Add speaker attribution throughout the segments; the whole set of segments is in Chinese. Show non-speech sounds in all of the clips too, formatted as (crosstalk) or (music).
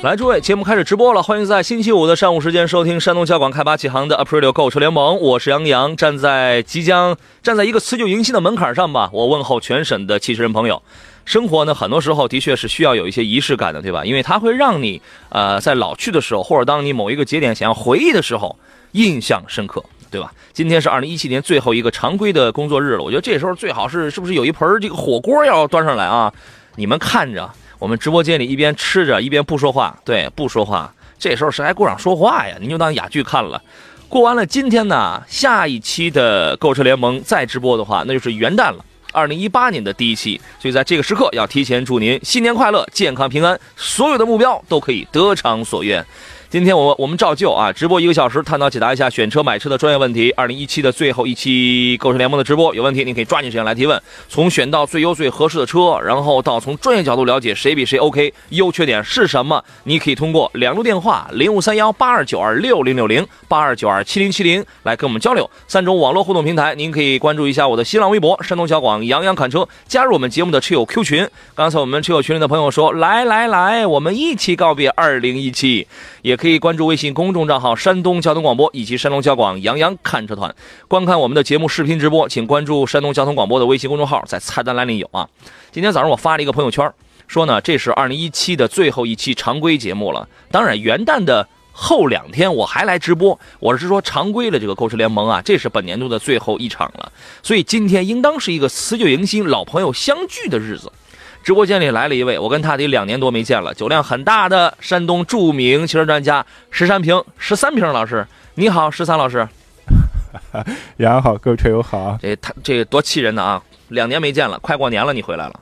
Speaker 1: 来，诸位，节目开始直播了，欢迎在星期五的上午时间收听山东交广开发启航的 Aprilio 购车联盟，我是杨洋，站在即将站在一个辞旧迎新的门槛上吧，我问候全省的汽车人朋友。生活呢，很多时候的确是需要有一些仪式感的，对吧？因为它会让你呃在老去的时候，或者当你某一个节点想要回忆的时候，印象深刻，对吧？今天是二零一七年最后一个常规的工作日了，我觉得这时候最好是是不是有一盆这个火锅要端上来啊？你们看着我们直播间里一边吃着一边不说话，对，不说话。这时候谁还顾上说话呀？您就当哑剧看了。过完了今天呢，下一期的购车联盟再直播的话，那就是元旦了。二零一八年的第一期，所以在这个时刻要提前祝您新年快乐、健康平安，所有的目标都可以得偿所愿。今天我们我们照旧啊，直播一个小时，探讨解答一下选车买车的专业问题。二零一七的最后一期购车联盟的直播，有问题您可以抓紧时间来提问，从选到最优最合适的车，然后到从专业角度了解谁比谁 OK，优缺点是什么，你可以通过两路电话零五三幺八二九二六零六零八二九二七零七零来跟我们交流。三种网络互动平台，您可以关注一下我的新浪微博山东小广杨洋侃车，加入我们节目的车友 Q 群。刚才我们车友群里的朋友说，来来来，我们一起告别二零一七。也可以关注微信公众账号山东交通广播以及山东交广杨洋看车团，观看我们的节目视频直播，请关注山东交通广播的微信公众号，在菜单栏里有啊。今天早上我发了一个朋友圈，说呢这是二零一七的最后一期常规节目了，当然元旦的。后两天我还来直播，我是说常规的这个购车联盟啊，这是本年度的最后一场了，所以今天应当是一个辞旧迎新、老朋友相聚的日子。直播间里来了一位，我跟他得两年多没见了，酒量很大的山东著名汽车专家石三平，十三平老师，你好，十三老师。(laughs)
Speaker 2: 杨洋好，各位车友好啊！
Speaker 1: 这他这多气人呢啊！两年没见了，快过年了，你回来了，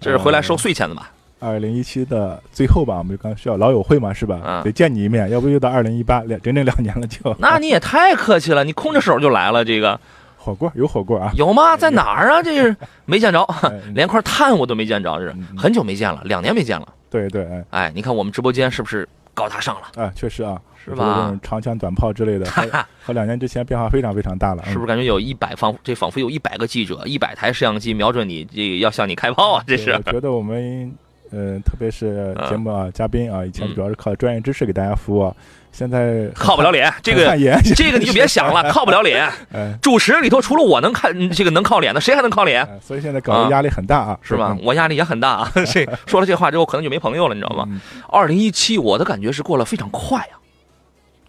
Speaker 1: 这是回来收税钱的吧？
Speaker 2: 二零一七的最后吧，我们就刚需要老友会嘛，是吧？
Speaker 1: 嗯
Speaker 2: 得见你一面，要不又到二零一八两整整两年了就。
Speaker 1: 那你也太客气了，你空着手就来了，这个
Speaker 2: 火锅有火锅啊，
Speaker 1: 有吗？在哪儿啊？这是 (laughs) 没见着
Speaker 2: 哎，(laughs)
Speaker 1: 连块炭我都没见着，这是
Speaker 2: 嗯
Speaker 1: 很久没见了，两年没见了。
Speaker 2: 对对，哎
Speaker 1: 哎，你看我们直播间是不是高大上了？
Speaker 2: 啊，确实啊，
Speaker 1: 是吧
Speaker 2: 长枪短炮之类的，(laughs) 和和两年之前变化非常非常大了，
Speaker 1: 是不是感觉有一百仿这仿佛有一百个记者、一百台摄像机瞄准你，这个要向你开炮啊！这是
Speaker 2: 我觉得我们，嗯，特别是
Speaker 1: 嗯
Speaker 2: 节目啊，嘉宾啊，以前
Speaker 1: 嗯
Speaker 2: 主要是靠专业知识给大家服务啊，现在
Speaker 1: 靠不了脸，这个这个你就别想了，(laughs) 靠不了脸。
Speaker 2: 哎，
Speaker 1: 主持人里头除了我能看这个能靠脸的，谁还能靠脸？
Speaker 2: 哎所以现在搞得压力很大啊，
Speaker 1: 是吧
Speaker 2: 嗯？
Speaker 1: 我压力也很大啊。(laughs) 这说了这话之后，可能就没朋友了，你知道吗？
Speaker 2: 嗯
Speaker 1: 二零一七，我的感觉是过得非常快啊，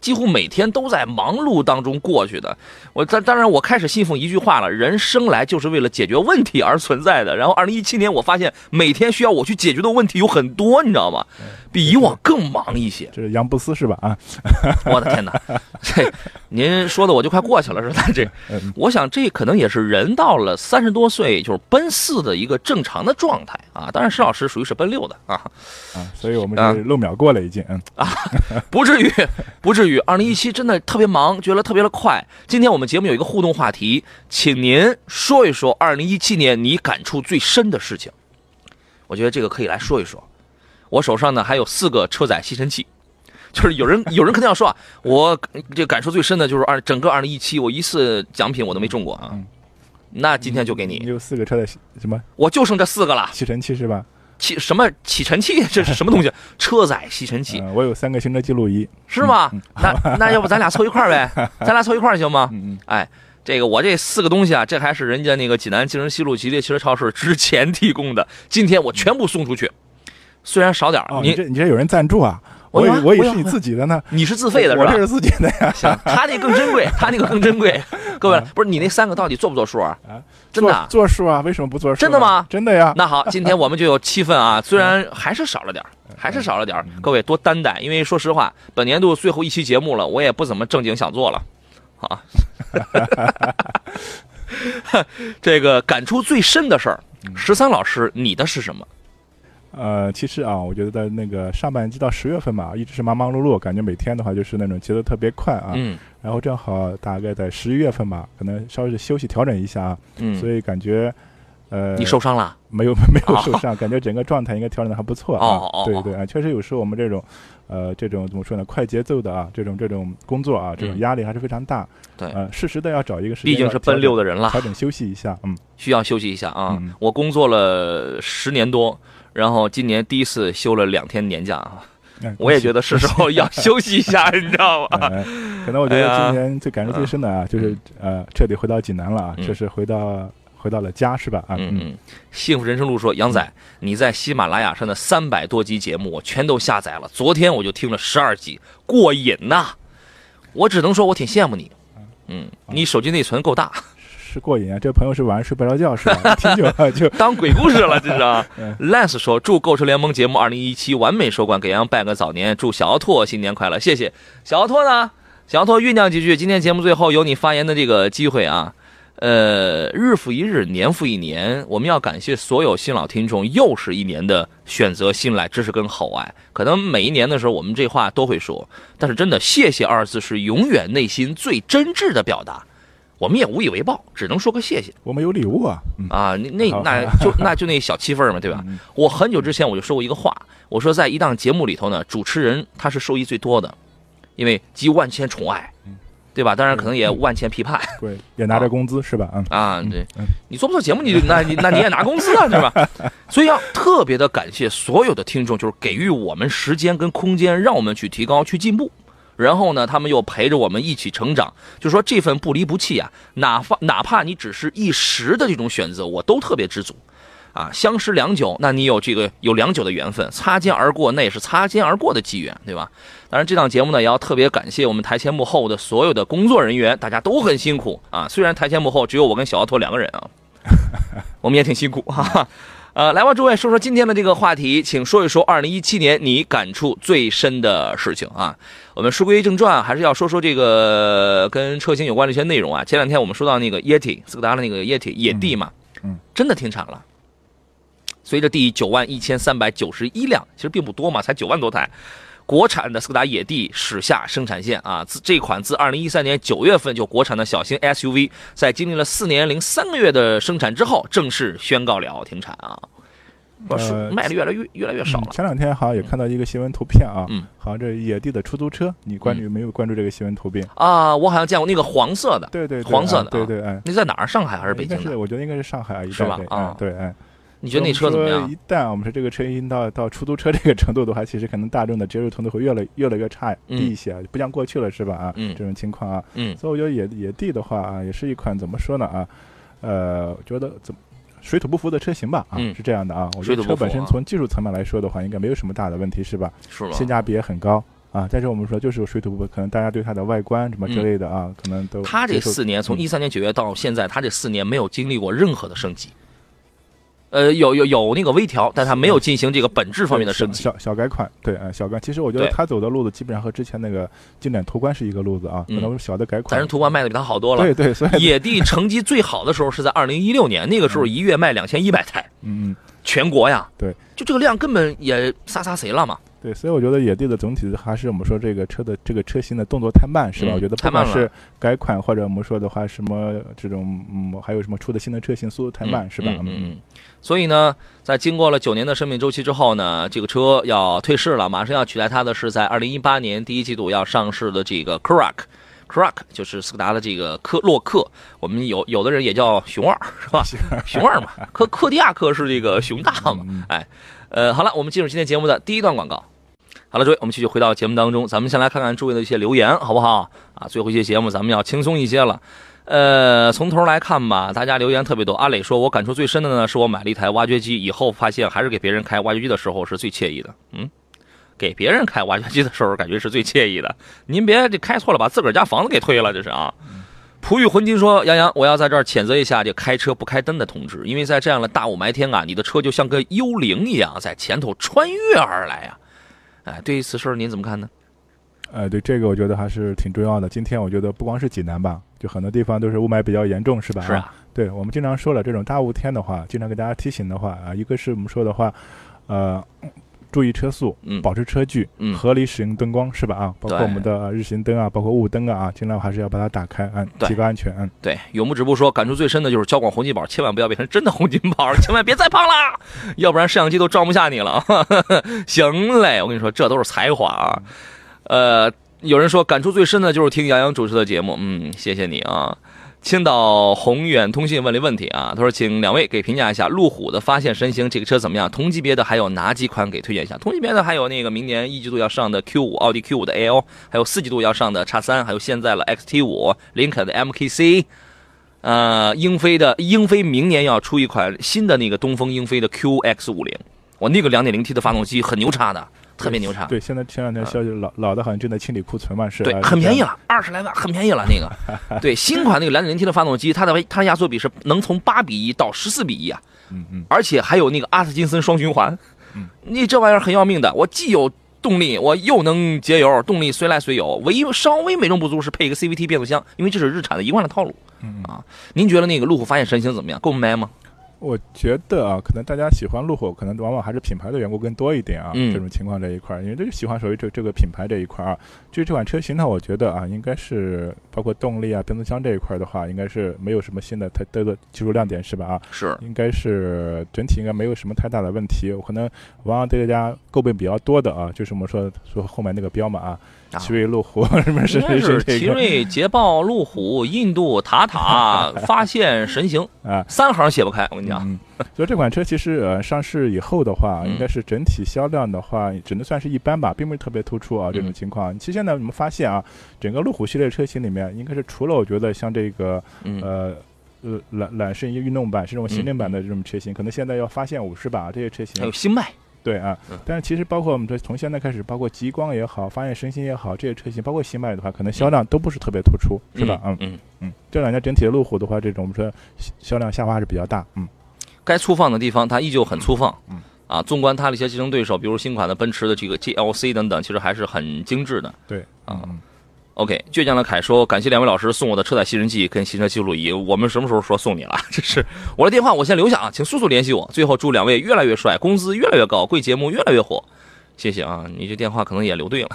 Speaker 1: 几乎每天都在忙碌当中过去的。我当当然，我开始信奉一句话了：人生来就是为了解决问题而存在的。然后，二零一七年，我发现每天需要我去解决的问题有很多，你知道吗？比以往更忙一些。
Speaker 2: 这是杨布斯是吧？啊，
Speaker 1: 我的天哪，这您说的我就快过去了，是吧？这
Speaker 2: 嗯，
Speaker 1: 我想这可能也是人到了三十多岁就是奔四的一个正常的状态啊。当然，施老师属于是奔六的啊。
Speaker 2: 啊，所以我们
Speaker 1: 就
Speaker 2: 是漏秒过了已经，嗯，
Speaker 1: 不至于，不至于。二零一七真的特别忙，觉得特别的快。今天我们节目有一个互动话题，请您说一说二零一七年你感触最深的事情。我觉得这个可以来说一说。我手上呢还有四个车载吸尘器，就是有人有人肯定要说啊，我这感受最深的就是二整个二零一七，我一次奖品我都没中过啊。
Speaker 2: 嗯
Speaker 1: 那今天就给
Speaker 2: 你
Speaker 1: 你，
Speaker 2: 有四个车的吸什么
Speaker 1: 我就剩这四个了。
Speaker 2: 吸尘器是吧？
Speaker 1: 吸什么吸尘器？(laughs) 这是什么东西？(laughs) 车载吸尘器。
Speaker 2: 嗯，我有三个行车记录仪，
Speaker 1: 是吗？
Speaker 2: 嗯
Speaker 1: 那那要不咱俩凑一块儿呗？(laughs) 咱俩凑一块儿行吗？
Speaker 2: 嗯嗯，
Speaker 1: 哎，这个我这四个东西啊，这还是人家那个济南京城西路吉利汽车超市之前提供的，今天我全部送出去，虽然少点儿，
Speaker 2: 你这你这有人赞助啊？
Speaker 1: 我
Speaker 2: 以我以为是你自己的呢，
Speaker 1: 你是自费的是吧
Speaker 2: 我这？是自己的呀。(laughs)
Speaker 1: 行，他那更珍贵，他那个更珍贵。(laughs) (laughs) 各位
Speaker 2: 啊，
Speaker 1: 不是你那三个到底做不做数啊？
Speaker 2: 啊，
Speaker 1: 真的啊
Speaker 2: 做做数啊？为什么不做数？
Speaker 1: 真的吗
Speaker 2: 真的呀。
Speaker 1: 那好，今天我们就有七分啊，虽然还是少了点儿还是少了点儿各位多担待，因为说实话，本年度最后一期节目了，我也不怎么正经想做了，啊。这个感触最深的事儿，十三老师，你的是什么？
Speaker 2: 呃，其实啊，我觉得那个上半季到十月份嘛，一直是忙忙碌碌，感觉每天的话就是那种节奏特别快啊。
Speaker 1: 嗯
Speaker 2: 然后正好大概在十一月份吧，可能稍微休息调整一下啊，所
Speaker 1: 嗯，
Speaker 2: 以感觉呃，
Speaker 1: 你受伤了？
Speaker 2: 没有 (laughs) 没有受伤，感觉整个状态应该调整的还不错啊。
Speaker 1: 哦哦哦
Speaker 2: 对对啊，确实有时候我们这种呃这种怎么说呢，快节奏的啊，这种这种工作啊，这种
Speaker 1: 嗯
Speaker 2: 压力还是非常大。
Speaker 1: 对
Speaker 2: 呃，适时的要找一个时间，
Speaker 1: 毕竟是奔六的人了，
Speaker 2: 调整休息一下，嗯，
Speaker 1: 需要休息一下啊。
Speaker 2: 嗯
Speaker 1: 我工作了十年多，然后今年第一次休了两天年假啊，
Speaker 2: 哎
Speaker 1: 我也觉得是时候要休息一下，你知道吗？
Speaker 2: 呃，(laughs) 可能我觉得今年最感受最深的啊，就是呃，彻底回到济南了啊，
Speaker 1: 嗯
Speaker 2: 就是回到回到了家，是吧？啊，
Speaker 1: 嗯嗯，幸福人生路说，杨仔，你在喜马拉雅上的三百多集节目，我全都下载了。昨天我就听了十二集，过瘾呐！我只能说我挺羡慕你。嗯，你手机内存够大，
Speaker 2: 是过瘾啊！这朋友是晚上睡不着觉，是吧？(laughs) 听久了就 (laughs)
Speaker 1: 当鬼故事了，这是啊 (laughs)
Speaker 2: 嗯。
Speaker 1: Lance 说，祝购车联盟节目二零一七完美收官，给杨拜个早年，祝小奥拓新年快乐，谢谢。小奥拓呢？小奥拓酝酿几句，今天节目最后有你发言的这个机会啊。呃，日复一日，年复一年，我们要感谢所有新老听众，又是一年的选择信赖支持跟厚爱。可能每一年的时候，我们这话都会说，但是真的“谢谢”二字是永远内心最真挚的表达。我们也无以为报，只能说个谢谢
Speaker 2: 我们有礼物啊，嗯，
Speaker 1: 啊！那那就那就那小七份嘛，对吧？
Speaker 2: 嗯
Speaker 1: 我很久之前我就说过一个话，我说在一档节目里头呢，主持人他是受益最多的，因为集万千宠爱，对吧？当然可能也万千批判
Speaker 2: 对，也拿着工资是吧？嗯，
Speaker 1: 啊。对
Speaker 2: 嗯，
Speaker 1: 你做不做节目，你就那你那你也拿工资啊，(laughs) 对吧？所以要特别的感谢所有的听众，就是给予我们时间跟空间，让我们去提高、去进步。然后呢，他们又陪着我们一起成长，就说这份不离不弃啊，哪怕哪怕你只是一时的这种选择，我都特别知足。啊，相识良久，那你有这个有良久的缘分；擦肩而过，那也是擦肩而过的机缘，对吧？当然，这档节目呢，也要特别感谢我们台前幕后的所有的工作人员，大家都很辛苦啊。虽然台前幕后只有我跟小奥托两个人啊，(laughs) 我们也挺辛苦哈、哈。呃，来吧，诸位说说今天的这个话题，请说一说二零一七年你感触最深的事情啊。我们书归正传，还是要说说这个跟车型有关的一些内容啊。前两天我们说到那个 Yeti 斯柯达的那个 Yeti 野地嘛，
Speaker 2: 嗯，
Speaker 1: 真的停产了。随着第九万一千三百九十一辆，其实并不多嘛，才九万多台。国产的斯柯达野地驶下生产线啊，自这款自二零一三年九月份就国产的小型 SUV，在经历了四年零三个月的生产之后，正式宣告了停产啊，
Speaker 2: 不
Speaker 1: 卖的越来越越来越少了。
Speaker 2: 嗯前两天好像也看到一个新闻图片啊，
Speaker 1: 嗯，
Speaker 2: 好像这野地的出租车，你关注没有关注这个新闻图片？
Speaker 1: 啊，我好像见过那个黄色的，
Speaker 2: 对对，对
Speaker 1: 黄色的啊
Speaker 2: 啊对对，哎，
Speaker 1: 那在哪儿？上海还是北京的？
Speaker 2: 我觉得应该是上海一带
Speaker 1: 是吧
Speaker 2: 对
Speaker 1: 啊
Speaker 2: 哎对，哎，
Speaker 1: 你觉得那车怎么样？
Speaker 2: 一旦我们说这个车已经到到出租车这个程度的话，其实可能大众的接受程度会越来越来越差
Speaker 1: 嗯
Speaker 2: 低一些，不像过去了是吧？啊，
Speaker 1: 嗯
Speaker 2: 这种情况啊，
Speaker 1: 嗯
Speaker 2: 所以我觉得野野地的话啊，也是一款怎么说呢啊，呃，我觉得怎么水土不服的车型吧啊，
Speaker 1: 嗯
Speaker 2: 是这样的啊。我觉得车本身
Speaker 1: 啊
Speaker 2: 从技术层面来说的话，应该没有什么大的问题是吧？
Speaker 1: 是吗？
Speaker 2: 性价比也很高啊。但是我们说就是水土不服，可能大家对它的外观什么之类的啊，可能都
Speaker 1: 它这四年，从
Speaker 2: 嗯
Speaker 1: 一三年九月到现在，它这四年没有经历过任何的升级。呃，有有有那个微调，但他没有进行这个本质方面的升级。
Speaker 2: 小小小改款，对，啊，小改。其实我觉得
Speaker 1: 对
Speaker 2: 他走的路子基本上和之前那个经典途观是一个路子啊，可
Speaker 1: 嗯
Speaker 2: 能小的改款。
Speaker 1: 但是途观卖的比他好多了。
Speaker 2: 对对，所以
Speaker 1: 野地成绩最好的时候是在二零一六年，那个时候一月卖两千一百台，
Speaker 2: 嗯嗯。
Speaker 1: 全国呀。
Speaker 2: 对，
Speaker 1: 就这个量根本也杀杀谁了嘛。
Speaker 2: 对，所以我觉得野地的总体还是我们说这个车的这个车型的动作太慢，是吧？
Speaker 1: 嗯
Speaker 2: 我觉得
Speaker 1: 太慢了
Speaker 2: 不管是改款或者我们说的话，什么这种嗯，还有什么出的新的车型速度太慢，是吧？
Speaker 1: 嗯。所以呢，在经过了九年的生命周期之后呢，这个车要退市了，马上要取代它的是在二零一八年第一季度要上市的这个 Karak。Karak 就是斯柯达的这个科洛克，我们有有的人也叫熊二，是吧？熊二嘛，科科迪亚克是这个熊大嘛。哎，呃，好了，我们进入今天节目的第一段广告。好了，诸位，我们继续回到节目当中，咱们先来看看诸位的一些留言，好不好？啊，最后一些节目咱们要轻松一些了。呃，从头来看吧，大家留言特别多。阿磊说，我感触最深的呢，是我买了一台挖掘机，以后发现还是给别人开挖掘机的时候是最惬意的。嗯，给别人开挖掘机的时候，感觉是最惬意的。您别这开错了，把自个儿家房子给推了，这是啊。璞玉浑金说：“杨洋，我要在这儿谴责一下这开车不开灯的同志，因为在这样的大雾霾天啊，你的车就像个幽灵一样在前头穿越而来呀、哎，对于此事儿您怎么看呢？
Speaker 2: 呃，对这个我觉得还是挺重要的。今天我觉得不光是济南吧，就很多地方都是雾霾比较严重，是吧？
Speaker 1: 是啊，
Speaker 2: 对我们经常说了，这种大雾天的话，经常给大家提醒的话啊，一个是我们说的话，呃，注意车速，
Speaker 1: 嗯
Speaker 2: 保持车距，
Speaker 1: 嗯
Speaker 2: 合理使用灯光，是吧？啊，包括我们的呃日行灯啊，包括雾灯啊，啊，尽量还是要把它打开，嗯，提高安全，嗯。
Speaker 1: 对，永不止步说，感触最深的就是交广洪金宝，千万不要变成真的洪金宝，千万别再胖啦，(laughs) 要不然摄像机都装不下你了。(laughs) 行嘞，我跟你说，这都是才华啊。呃，有人说感触最深的就是听杨洋主持的节目，嗯，谢谢你啊。青岛宏远通信问了一问题啊，他说：“请两位给评价一下路虎的发现神行这个车怎么样？同级别的还有哪几款给推荐一下？同级别的还有那个明年一季度要上的 Q 五，奥迪 Q 五的 L，还有四季度要上的叉三，还有现在了 XT 五，林肯的 MKC，呃，英菲的英菲明年要出一款新的那个东风英菲的 QX 五零，我那个 2.0T 的发动机很牛叉的，特别牛叉。
Speaker 2: 对，现在前两天消息老老的好像正在清理库存嘛，是
Speaker 1: 对，
Speaker 2: 呃
Speaker 1: 很便宜了，二十来万，很便宜了那个。(laughs) 对，新款那个两点零 T 的发动机，它的它的压缩比是能从八比一到十四比一啊，
Speaker 2: 嗯嗯，
Speaker 1: 而且还有那个阿特金森双循环，
Speaker 2: 嗯，
Speaker 1: 你这玩意儿很要命的，我既有动力，我又能节油，动力随来随有，唯一稍微美中不足是配一个 CVT 变速箱，因为这是日产的一贯的套路。
Speaker 2: 嗯
Speaker 1: 啊，您觉得那个路虎发现神行怎么样？够卖吗？
Speaker 2: 我觉得啊，可能大家喜欢路虎，可能往往还是品牌的缘故更多一点啊。
Speaker 1: 嗯
Speaker 2: 这种情况这一块儿，因为这个喜欢属于这这个品牌这一块儿啊。至于这款车型呢，我觉得啊，应该是包括动力啊、变速箱这一块儿的话，应该是没有什么新的太多的技术亮点，是吧？啊，
Speaker 1: 是，
Speaker 2: 应该是整体应该没有什么太大的问题。我可能往往对大家诟病比较多的啊，就是我们说说后面那个标嘛啊，
Speaker 1: 啊
Speaker 2: 奇瑞路虎什么是？
Speaker 1: 应该是奇瑞、捷豹、路虎、印度、塔塔 (laughs) 发现神行，
Speaker 2: 啊。
Speaker 1: 三行写不开。我跟你讲，
Speaker 2: 嗯，所以这款车其实呃上市以后的话，
Speaker 1: 嗯。
Speaker 2: 应该是整体销量的话，只能算是一般吧，并不是特别突出啊这种
Speaker 1: 嗯。
Speaker 2: 情况。其实现在我们发现啊，整个路虎系列车型里面，应该是除了我觉得像这个
Speaker 1: 嗯，
Speaker 2: 呃。呃，揽揽胜运动版是这种行政版的这种车型，可能现在要发现五十把这些车型。
Speaker 1: 还有，新迈，
Speaker 2: 对啊
Speaker 1: 嗯。
Speaker 2: 但是其实包括我们说从现在开始，包括极光也好，发现神行也好，这些车型，包括新迈的话，可能销量都不是特别突出，是吧？嗯
Speaker 1: 嗯，
Speaker 2: 嗯，这两年整体的路虎的话，这种我们说销销量下滑还是比较大，嗯。
Speaker 1: 该粗放的地方它依旧很粗放。
Speaker 2: 嗯
Speaker 1: 啊，纵观它的一些竞争对手，比如新款的奔驰的这个 GLC 等等，其实还是很精致的。
Speaker 2: 对
Speaker 1: 啊
Speaker 2: 嗯
Speaker 1: OK，倔强的凯说：“感谢两位老师送我的车载吸尘器跟行车记录仪，我们什么时候说送你了？(laughs) 这是我的电话，我先留下啊，请速速联系我。最后祝两位越来越帅，工资越来越高，贵节目越来越火。谢谢啊，你这电话可能也留对了。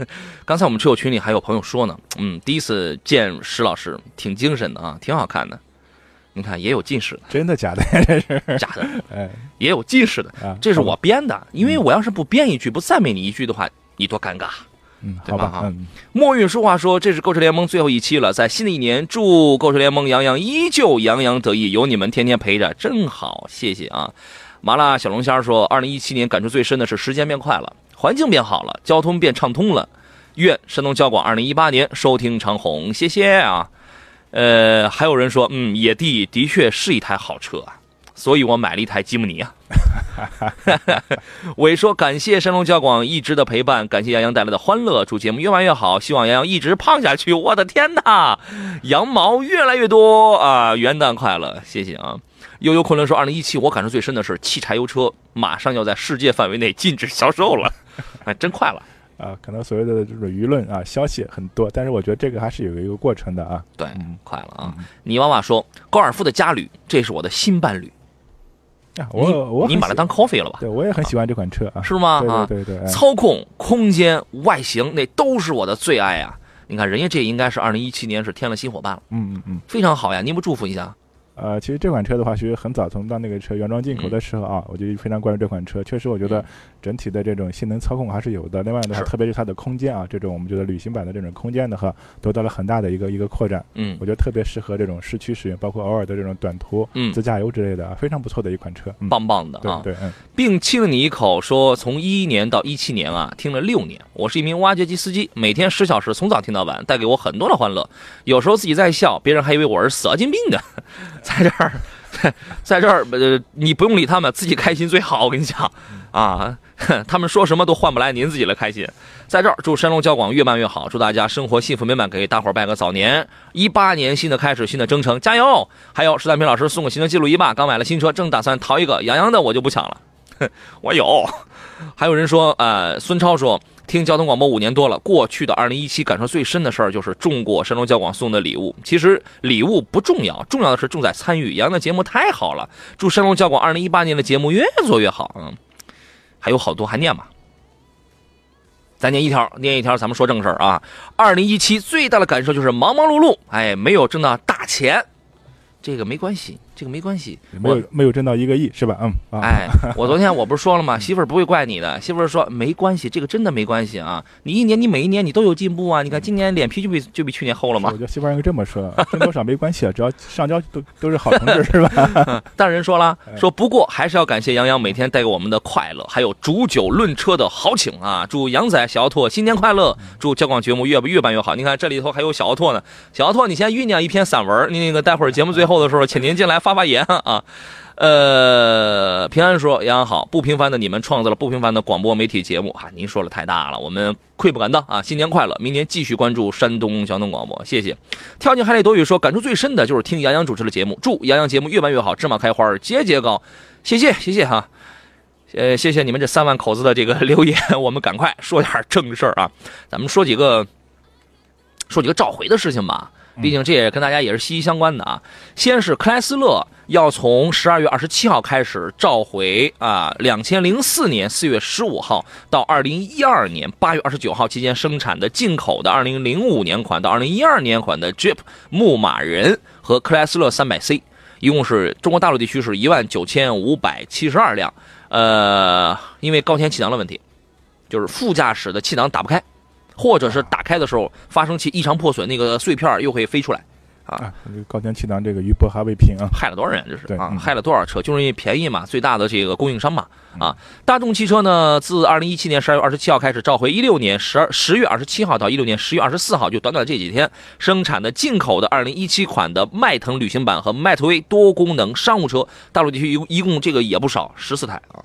Speaker 1: (laughs) 刚才我们车友群里还有朋友说呢，嗯，第一次见石老师，挺精神的啊，挺好看的。你看也有近视的，
Speaker 2: 真的假的？(laughs) 这是
Speaker 1: 假的，
Speaker 2: 哎
Speaker 1: 也有近视的，
Speaker 2: 啊，
Speaker 1: 这是我编的。因为我要是不编一句，不赞美你一句的话，你多尴尬。
Speaker 2: 嗯，
Speaker 1: 对吧哈
Speaker 2: 好吧，嗯，
Speaker 1: 墨韵书话说：“这是购车联盟最后一期了，在新的一年，祝购车联盟洋洋依旧洋洋得意，有你们天天陪着，真好，谢谢啊。”麻辣小龙虾说：“二零一七年感触最深的是时间变快了，环境变好了，交通变畅通了。愿山东交广二零一八年收听长虹，谢谢啊。”呃，还有人说：“嗯，野地的确是一台好车啊，所以我买了一台吉姆尼啊。(laughs) ”伟说：“感谢山东交广一直的陪伴，感谢杨洋带来的欢乐，祝节目越办越好，希望杨洋一直胖下去。我的天哪，羊毛越来越多啊！元旦快乐，谢谢啊！悠悠昆仑说，二零一七我感受最深的是汽柴油车马上要在世界范围内禁止销售了，(laughs) 哎，真快了。
Speaker 2: 啊，可能所谓的这种舆论啊消息很多，但是我觉得这个还是有一个过程的啊。
Speaker 1: 对
Speaker 2: 嗯，
Speaker 1: 快了啊！泥娃娃说，高尔夫的家旅，这是我的新伴侣。
Speaker 2: 啊，我我
Speaker 1: 你把它当 coffee 了吧？
Speaker 2: 对，我也很喜欢这款车啊。
Speaker 1: 是吗？啊，
Speaker 2: 对对
Speaker 1: 操控、空间、外形，那都是我的最爱啊！你看，人家这应该是二零一七年是添了新伙伴了，
Speaker 2: 嗯嗯嗯。
Speaker 1: 非常好呀！您不祝福一下？
Speaker 2: 呃，其实这款车的话，其实很早从到那个车原装进口的时候啊，我就非常关注这款车。确实，我觉得
Speaker 1: 嗯
Speaker 2: 整体的这种性能操控还是有的。另外的话，特别是它的空间啊，这种我们觉得旅行版的这种空间的话，得到了很大的一个一个扩展。
Speaker 1: 嗯
Speaker 2: 我觉得特别适合这种市区使用，包括偶尔的这种短途
Speaker 1: 嗯，
Speaker 2: 自驾游之类的，啊，非常不错的一款车。嗯，
Speaker 1: 棒棒的啊！
Speaker 2: 对对，嗯，
Speaker 1: 并亲了你一口，说从一一年到一七年啊，听了六年。我是一名挖掘机司机，每天十小时，从早听到晚，带给我很多的欢乐。有时候自己在笑，别人还以为我是神经病呢。在这儿，在这儿，呃，你不用理他们，自己开心最好。我跟你讲，啊，哼，(laughs) 他们说什么都换不来您自己的开心。在这儿祝山东交广越办越好，祝大家生活幸福美满，给大伙儿拜个早年。一八年新的开始，新的征程，加油！还有石丹平老师送个行车记录仪吧，刚买了新车，正打算淘一个，杨洋的我就不抢了。哼，(laughs) 我有。还有人说，呃，孙超说。听交通广播五年多了，过去的二零一七感受最深的事儿就是中过山东交广送的礼物。其实礼物不重要，重要的是重在参与。杨的节目太好了，祝山东交广二零一八年的节目越做越好。嗯，还有好多还念吧，咱念一条，念一条，咱们说正事儿啊。二零一七最大的感受就是忙忙碌碌，哎，没有挣到大钱，这个没关系。这个没关系，
Speaker 2: 没有没有挣到一个亿是吧？嗯，啊、
Speaker 1: 哎，(laughs) 我昨天我不是说了吗？媳妇儿不会怪你的，媳妇儿说没关系，这个真的没关系啊！你一年你每一年你都有进步啊！你看今年脸皮就比就比去年厚了吗？
Speaker 2: 我觉得媳妇儿应该这么说，挣多少没关系啊，只要上交都都是好同志 (laughs) 是吧？(laughs)
Speaker 1: 但人说了，说不过还是要感谢杨洋每天带给我们的快乐，还有煮酒论车的豪情啊！祝杨仔、小奥拓新年快乐！祝交广节目越越办越好！你看这里头还有小奥拓呢，小奥拓，你先酝酿一篇散文，你那个待会儿节目最后的时候，请您进来发发言啊！呃，平安说杨洋好，不平凡的你们创造了不平凡的广播媒体节目啊！您说了太大了，我们愧不敢当啊！新年快乐，明年继续关注山东交通广播，谢谢。跳进海里躲雨说，感触最深的就是听杨洋主持的节目，祝杨洋节目越办越好，芝麻开花节节高，谢谢谢谢哈，呃，谢谢你们这三万口子的这个留言，我们赶快说点正事儿啊，咱们说几个说几个召回的事情吧。毕竟这也跟大家也是息息相关的啊。先是克莱斯勒要从十二月二十七号开始召回啊，两千零四年四月十五号到二零一二年八月二十九号期间生产的进口的二零零五年款到二零一二年款的 Jeep 牧马人和克莱斯勒三百 C，一共是中国大陆地区是一万九千五百七十二辆。呃，因为高天气囊的问题，就是副驾驶的气囊打不开。或者是打开的时候，发生器异常破损，那个碎片又会飞出来，啊，
Speaker 2: 这个高天气囊这个余波还未平啊，
Speaker 1: 害了多少人？这是啊，
Speaker 2: 嗯。
Speaker 1: 害了多少车？就是因为便宜嘛，最大的这个供应商嘛，啊，大众汽车呢，自二零一七年十二月二十七号开始召回，一六年十二十月二十七号到一六年十月二十四号，就短短这几天生产的进口的二零一七款的迈腾旅行版和迈特威多功能商务车，大陆地区一共一共这个也不少，十四台。啊，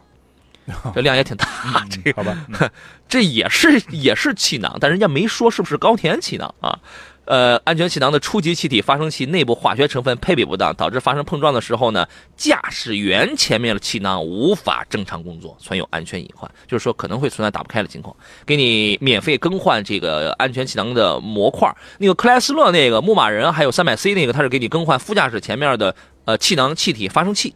Speaker 1: (laughs) 这量也挺大，(laughs) 这个
Speaker 2: 好吧，(laughs)
Speaker 1: 这也是也是气囊，但人家没说是不是高田气囊啊。呃，安全气囊的初级气体发生器内部化学成分配比不当，导致发生碰撞的时候呢，驾驶员前面的气囊无法正常工作，存有安全隐患，就是说可能会存在打不开的情况。给你免费更换这个安全气囊的模块。那个克莱斯勒那个牧马人还有三百 C 那个，它是给你更换副驾驶前面的呃气囊气体发生器。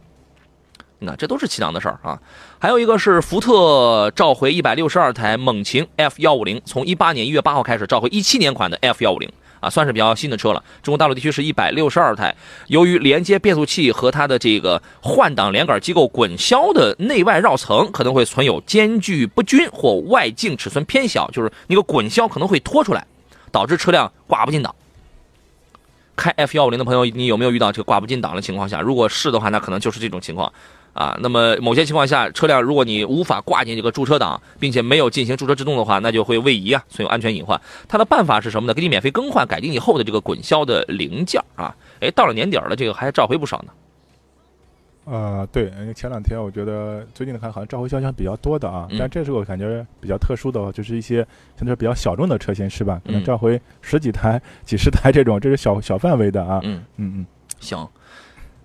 Speaker 1: 那，这都是气囊的事儿啊。还有一个是福特召回一百六十二台猛禽 F 幺五零，从一八年一月八号开始召回一七年款的 F 幺五零啊，算是比较新的车了。中国大陆地区是一百六十二台，由于连接变速器和它的这个换挡连杆机构滚销的内外绕层可能会存有间距不均或外径尺寸偏小，就是那个滚销可能会拖出来，导致车辆挂不进档。开 F 幺五零的朋友，你有没有遇到这个挂不进档的情况下？如果是的话，那可能就是这种情况。啊，那么某些情况下，车辆如果你无法挂进这个驻车档，并且没有进行驻车制动的话，那就会位移啊，存有安全隐患。它的办法是什么呢？给你免费更换改进以后的这个滚销的零件啊。哎，到了年底了，这个还召回不少呢。
Speaker 2: 呃，对，前两天我觉得最近的看好像召回消息比较多的啊，
Speaker 1: 嗯
Speaker 2: 但这是我感觉比较特殊的，就是一些相对比较小众的车型是吧？可能
Speaker 1: 嗯
Speaker 2: 召回十几台、几十台这种，这是小小范围的啊。
Speaker 1: 嗯，
Speaker 2: 嗯嗯，
Speaker 1: 行。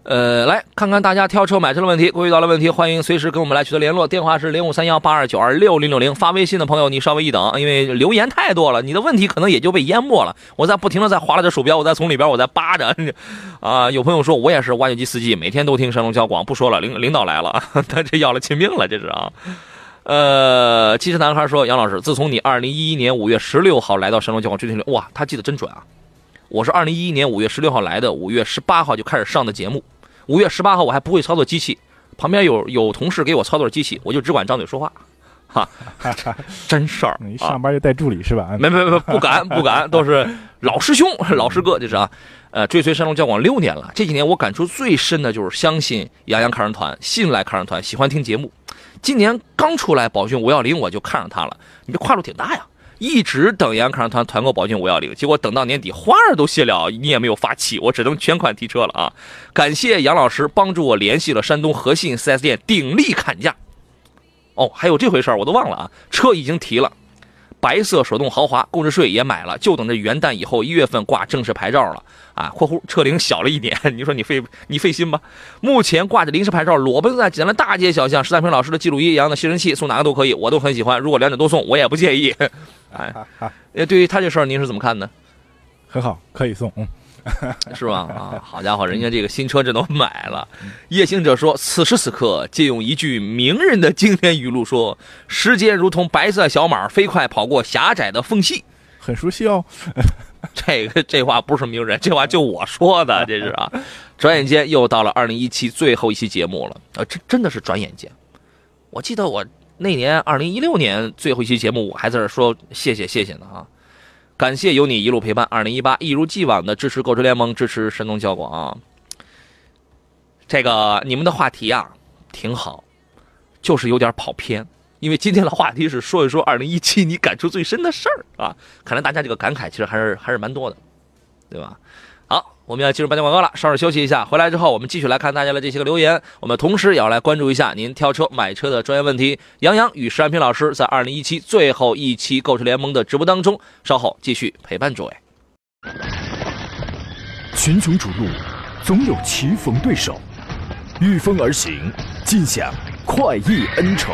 Speaker 1: 呃，来看看大家挑车买车的问题，各位遇到了问题，欢迎随时跟我们来取得联络，电话是零五三幺八二九二六零六零。发微信的朋友，你稍微一等，因为留言太多了，你的问题可能也就被淹没了。我在不停的在划拉着鼠标，我在从里边我在扒着。啊，有朋友说我也是挖掘机司机，每天都听山东交广，不说了，领领导来了，(laughs) 他这要了亲命了，这是啊。呃，机车男孩说，杨老师，自从你二零一一年五月十六号来到山东交广追听流，哇，他记得真准啊。我是二零一一年五月十六号来的，五月十八号就开始上的节目。五月十八号我还不会操作机器，旁边有有同事给我操作机器，我就只管张嘴说话，哈，(laughs) 真事儿啊
Speaker 2: 你上！班就带助理是吧？
Speaker 1: 没没没，不敢不敢，都是 (laughs) 老师兄、老师哥，这是啊。呃，追随山东交广六年了，这几年我感触最深的就是相信杨洋看人团，信赖看人团，喜欢听节目。今年刚出来宝骏五幺零，我就看上它了，你这跨度挺大呀。一直等杨康团团购宝骏五幺零，结果等到年底花儿都谢了，你也没有发起，我只能全款提车了啊！感谢杨老师帮助我联系了山东和信 4S 店，鼎力砍价。哦，还有这回事儿，我都忘了啊。车已经提了，白色手动豪华，购置税也买了，就等着元旦以后一月份挂正式牌照了啊。（括弧车龄小了一点，(laughs) 你说你费你费心吧？目前挂着临时牌照，裸奔在济南大街小巷，石大平老师的记录仪一样的吸尘器，送哪个都可以，我都很喜欢。如果两者都送，我也不介意。哎，
Speaker 2: 哈哈，
Speaker 1: 呃，对于他这事儿，您是怎么看的？
Speaker 2: 很好，可以送。嗯，(laughs)
Speaker 1: 是吧？啊，好家伙，人家这个新车这都买了。夜行者说，此时此刻，借用一句名人的经典语录说：“时间如同白色小马，飞快跑过狭窄的缝隙。
Speaker 2: 很熟悉哦。(laughs) ”
Speaker 1: 这个这话不是名人，这话就我说的，这是啊。转眼间又到了二零一七最后一期节目了啊，这真的是转眼间。我记得我那年二零一六年最后一期节目，我还在这说谢谢谢谢呢啊。感谢有你一路陪伴，二零一八一如既往的支持购车联盟，支持山东交广啊。这个你们的话题啊挺好，就是有点跑偏，因为今天的话题是说一说二零一七你感触最深的事儿啊。看来大家这个感慨其实还是还是蛮多的，对吧？我们要进入半点广告了，稍事休息一下，回来之后我们继续来看大家的这些个留言，我们同时也要来关注一下您挑车买车的专业问题。杨洋与石安平老师在二零一七最后一期购车联盟的直播当中，稍后继续陪伴诸位。
Speaker 3: 群雄逐鹿，总有棋逢对手；御风而行，尽享快意恩仇。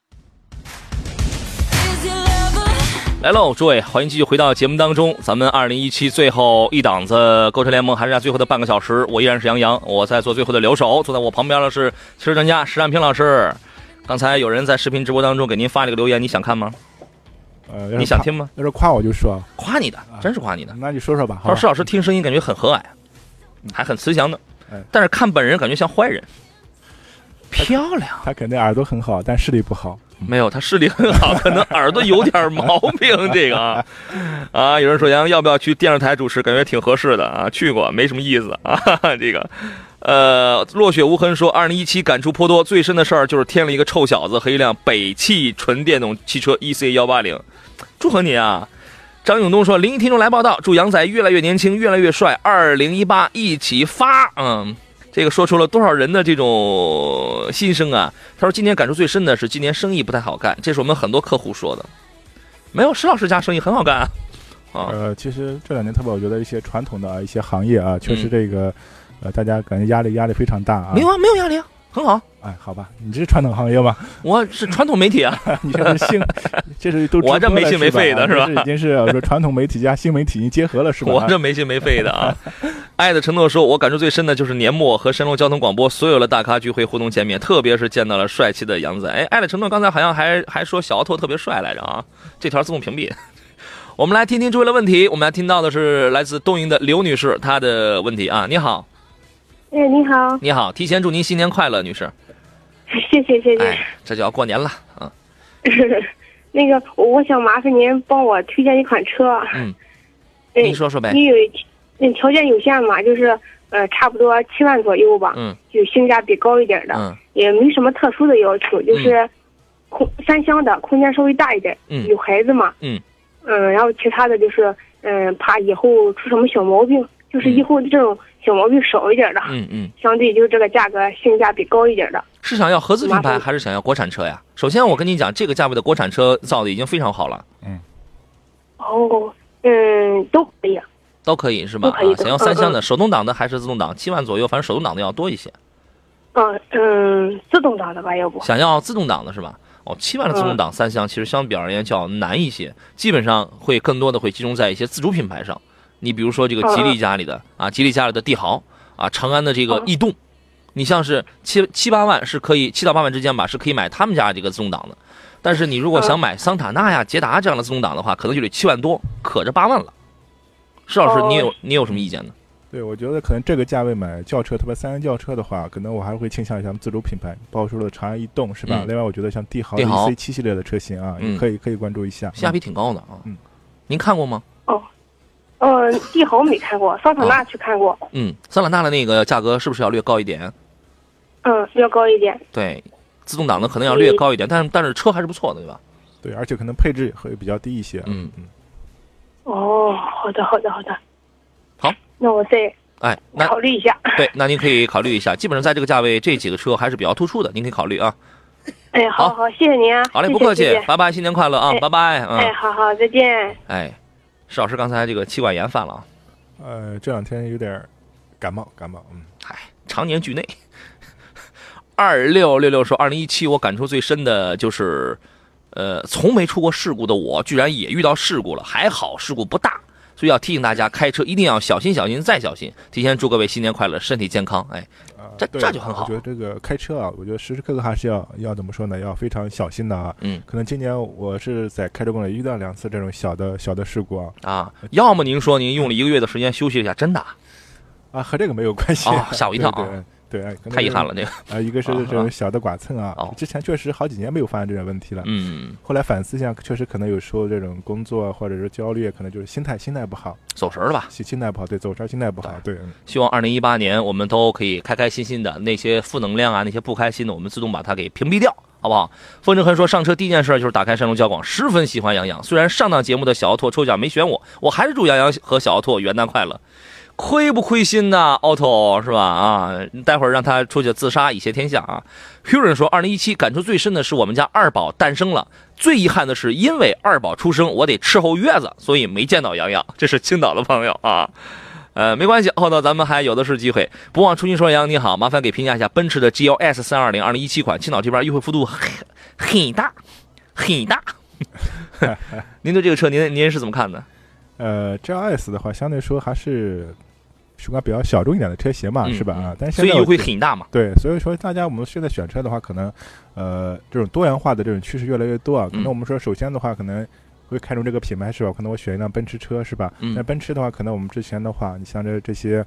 Speaker 1: 来喽，诸位，欢迎继续回到节目当中。咱们二零一七最后一档子购车联盟还剩下最后的半个小时，我依然是杨洋，我在做最后的留守。坐在我旁边的是汽车专家石占平老师。刚才有人在视频直播当中给您发了个留言，你想看吗？
Speaker 2: 呃，
Speaker 1: 你想听吗？
Speaker 2: 要是夸我就说，
Speaker 1: 夸你的，真是夸你的。
Speaker 2: 那你说说吧。
Speaker 1: 他说石老师听声音感觉很和蔼，还很慈祥的
Speaker 2: 哎，
Speaker 1: 但是看本人感觉像坏人。漂亮，
Speaker 2: 他肯定耳朵很好，但视力不好。
Speaker 1: 没有，他视力很好，可能耳朵有点毛病。这个啊，(laughs) 啊，有人说杨要不要去电视台主持，感觉挺合适的啊。去过，没什么意思啊。(laughs) 这个，呃，落雪无痕说，二零一七感触颇多，最深的事儿就是添了一个臭小子和一辆北汽纯电动汽车 EC 幺八零。祝贺你啊！张永东说：“临沂听众来报道，祝杨仔越来越年轻，越来越帅。二零一八一起发。”嗯，这个说出了多少人的这种心声啊！他说：“今年感触最深的是今年生意不太好干，这是我们很多客户说的。没有，石老师家生意很好干啊。
Speaker 2: 呃，其实这两年特别，我觉得一些传统的一些行业啊，确实这个，呃，大家感觉压力压力非常大啊。
Speaker 1: 没有啊，没有压力啊，很好。
Speaker 2: 哎，好吧，你这是传统行业吗？
Speaker 1: 我是传统媒体啊，(laughs)
Speaker 2: 你这是新，这是都 (laughs)
Speaker 1: 我这没心没肺的是吧
Speaker 2: 这已经是我说传统媒体加新媒体已经结合了是吧？
Speaker 1: 我这没心没肺的啊。(laughs) 爱的承诺说，我感触最深的就是年末和神龙交通广播所有的大咖聚会互动见面，特别是见到了帅气的杨仔。哎，爱的承诺刚才好像还还说小奥拓特别帅来着啊，这条自动屏蔽。我们来听听诸位的问题，我们来听到的是来自东营的刘女士她的问题啊。你好，
Speaker 4: 哎，你好，
Speaker 1: 你好，提前祝您新年快乐，女士。
Speaker 4: 谢谢谢谢。
Speaker 1: 哎，这就要过年了啊。(laughs)
Speaker 4: 那个，我我想麻烦您帮我推荐一款车。
Speaker 1: 嗯，(laughs)
Speaker 4: 哎
Speaker 1: 您说说呗。
Speaker 4: 因为嗯条件有限嘛，就是呃差不多七万左右吧，
Speaker 1: 嗯
Speaker 4: 就性价比高一点的，
Speaker 1: 嗯
Speaker 4: 也没什么特殊的要求，就是空三厢的，空间稍微大一点，
Speaker 1: 嗯
Speaker 4: 有孩子嘛，
Speaker 1: 嗯
Speaker 4: 嗯，然后其他的就是嗯怕以后出什么小毛病，就是以后这种小毛病少一点的，
Speaker 1: 嗯嗯，
Speaker 4: 相对就这个价格性价比高一点的。
Speaker 1: 是想要合资品牌还是想要国产车呀？首先我跟你讲，这个价位的国产车造的已经非常好了。
Speaker 4: 嗯哦，嗯，都可以。
Speaker 1: 都可以是吧？啊，想要三厢的，手动挡的还是自动挡？七万左右，反正手动挡的要多一些。
Speaker 4: 嗯嗯，自动挡的吧，要不？
Speaker 1: 想要自动挡的是吧？哦，七万的自动挡三厢其实相比而言较难一些，基本上会更多的会集中在一些自主品牌上。你比如说这个吉利家里的啊，吉利家里的帝豪啊，长安的这个
Speaker 4: 嗯
Speaker 1: 逸动，你像是七七八万是可以七到八万之间吧，是可以买他们家这个自动挡的。但是你如果想买桑塔纳呀、捷达这样的自动挡的话，可能就得七万多，可着八万了。施老师，
Speaker 4: 哦
Speaker 1: 你有你有什么意见呢？
Speaker 2: 对，我觉得可能这个价位买轿车，特别三厢轿车的话，可能我还会倾向于咱们自主品牌，包括说的长安逸动是吧？
Speaker 1: 嗯
Speaker 2: 另外，我觉得像帝豪
Speaker 1: 帝豪
Speaker 2: EC 七系列的车型啊，
Speaker 1: 嗯
Speaker 2: 也可以可以关注一下。
Speaker 1: 性价比挺高的啊。
Speaker 2: 嗯，
Speaker 1: 您看过吗？
Speaker 4: 嗯，帝豪没看过，桑塔纳去看过，
Speaker 1: 嗯，桑塔纳的那个价格是不是要略高一点？
Speaker 4: 嗯，要高一点。
Speaker 1: 对，自动挡的可能要略高一点，但是但是车还是不错的，对吧？
Speaker 2: 对，而且可能配置也会比较低一些。
Speaker 1: 嗯
Speaker 2: 嗯，
Speaker 4: 哦，好的，好的，好的。
Speaker 1: 好，
Speaker 4: 那我再
Speaker 1: 哎，那
Speaker 4: 考虑一下。
Speaker 1: 对，那您可以考虑一下，基本上在这个价位，这几个车还是比较突出的，您可以考虑啊。
Speaker 4: 哎，好
Speaker 1: 好
Speaker 4: 好，谢谢您啊。
Speaker 1: 好嘞，
Speaker 4: 谢
Speaker 1: 不客气
Speaker 4: 谢谢谢，
Speaker 1: 拜拜，新年快乐啊，
Speaker 4: 哎
Speaker 1: 拜拜，嗯，
Speaker 4: 哎，好好，再见。
Speaker 1: 哎，石老师刚才这个气管炎犯了啊，
Speaker 2: 呃，这两天有点感冒，感冒。嗯，
Speaker 1: 嗨，常年惧内。二六六六说，二零一七我感触最深的就是，呃，从没出过事故的我，居然也遇到事故了，还好事故不大，所以要提醒大家，开车一定要小心、小心再小心。提前祝各位新年快乐，身体健康。哎，
Speaker 2: 啊
Speaker 1: 这
Speaker 2: 对
Speaker 1: 这就很好
Speaker 2: 我觉得这个开车啊，我觉得时时刻刻还是要要怎么说呢？要非常小心的啊。
Speaker 1: 嗯
Speaker 2: 可能今年我是在开车过程中遇到两次这种小的小的事故啊，
Speaker 1: 啊，要么您说您用了一个月的时间休息一下，真的啊
Speaker 2: 啊，和这个没有关系。
Speaker 1: 哦吓我一跳啊
Speaker 2: 对对对，
Speaker 1: 太遗憾了，那个，
Speaker 2: 啊，一个是这种小的剐蹭啊
Speaker 1: 哦，
Speaker 2: 之前确实好几年没有发生这种问题了。
Speaker 1: 嗯，
Speaker 2: 后来反思一下，确实可能有时候这种工作啊或者是焦虑，可能就是心态心态不好，
Speaker 1: 走神了吧？
Speaker 2: 心心态不好，对，走神心态不好，对，嗯
Speaker 1: 希望二零一八年我们都可以开开心心的，那些负能量啊，那些不开心的，我们自动把它给屏蔽掉，好不好？风筝痕说，上车第一件事就是打开山东交广，十分喜欢杨洋。虽然上档节目的小奥拓抽奖没选我，我还是祝杨洋和小奥拓元旦快乐。亏不亏心呐，奥拓是吧？啊，待会儿让他出去自杀，以谢天下啊。Huron 说，二零一七感触最深的是我们家二宝诞生了，最遗憾的是因为二宝出生，我得伺候月子，所以没见到洋洋。这是青岛的朋友啊。呃，没关系，后头咱们还有的是机会。不忘初心说，杨你好，麻烦给评价一下奔驰的 GLS 三二零二零一七款，青岛这边优惠幅度很很大，很大。(laughs) 您对这个车，您您是怎么看的？
Speaker 2: 呃，GLS 的话，相对说还是属于比较小众一点的车型嘛，
Speaker 1: 嗯
Speaker 2: 是吧？啊但是现在我觉
Speaker 1: 惠很大嘛。
Speaker 2: 对，所以说大家我们现在选车的话，可能呃这种多元化的这种趋势越来越多啊。可
Speaker 1: 嗯
Speaker 2: 能我们说，首先的话，可能会看中这个品牌是吧？可能我选一辆奔驰车是吧？
Speaker 1: 嗯
Speaker 2: 那奔驰的话，可能我们之前的话，你像这这些。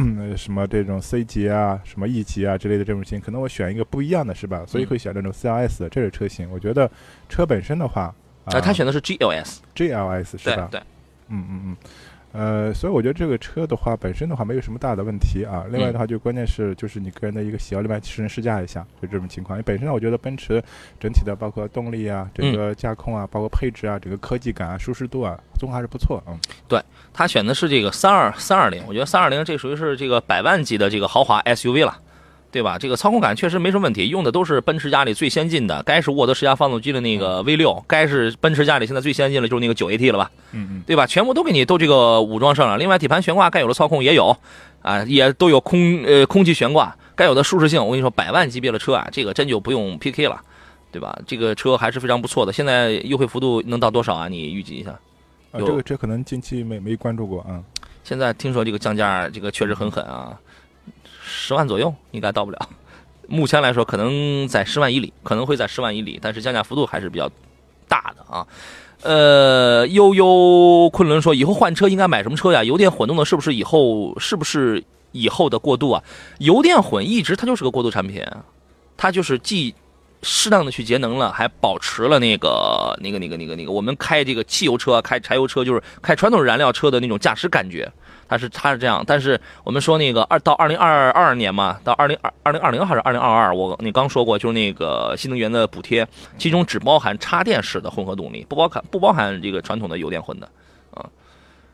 Speaker 2: 嗯，什么这种 C 级啊，什么 E 级啊之类的这种型，可能我选一个不一样的是吧？所以
Speaker 1: 嗯
Speaker 2: 会选这种 CLS 的这类车型。我觉得车本身的话，啊，
Speaker 1: 呃，他选的是
Speaker 2: GLS，GLS 是吧？
Speaker 1: 对对，
Speaker 2: 嗯嗯嗯，呃，所以我觉得这个车的话，本身的话没有什么大的问题啊。另外的话，就关键是就是你个人的一个喜好，另外试人试驾一下，就这种情况。因为本身呢，我觉得奔驰整体的包括动力啊、整个驾控啊、包括配置啊、整个科技感啊、舒适度啊，综合还是不错啊。嗯，
Speaker 1: 他选的是这个三二三二零，我觉得三二零这属于是这个百万级的这个豪华 SUV 了。对吧？这个操控感确实没什么问题，用的都是奔驰家里最先进的，该是沃德十佳发动机的那个 V 六，该是奔驰家里现在最先进的就是那个九 AT 了吧？
Speaker 2: 嗯嗯，
Speaker 1: 对吧？全部都给你都这个武装上了。另外，底盘悬挂该有的操控也有，啊，也都有空呃空气悬挂，该有的舒适性，我跟你说，百万级别的车啊，这个真就不用 PK 了，对吧？这个车还是非常不错的。现在优惠幅度能到多少啊？你预计一下？
Speaker 2: 啊，
Speaker 1: 有
Speaker 2: 这个车可能近期没没关注过啊。
Speaker 1: 现在听说这个降价，这个确实很狠啊，十万左右应该到不了。目前来说，可能在十万以里，可能会在十万以里，但是降价幅度还是比较大的啊。呃，悠悠昆仑说，以后换车应该买什么车呀？油电混动的，是不是以后是不是以后的过渡啊？油电混一直它就是个过渡产品，它就是既适当的去节能了，还保持了那个那个那个那个那个我们开这个汽油车、开柴油车，就是开传统燃料车的那种驾驶感觉。它是它是这样，但是我们说那个二到二零二二年嘛，到二零二二零二零还是二零二二，我你刚说过，就是那个新能源的补贴，其中只包含插电式的混合动力，不包含不包含这个传统的油电混的啊。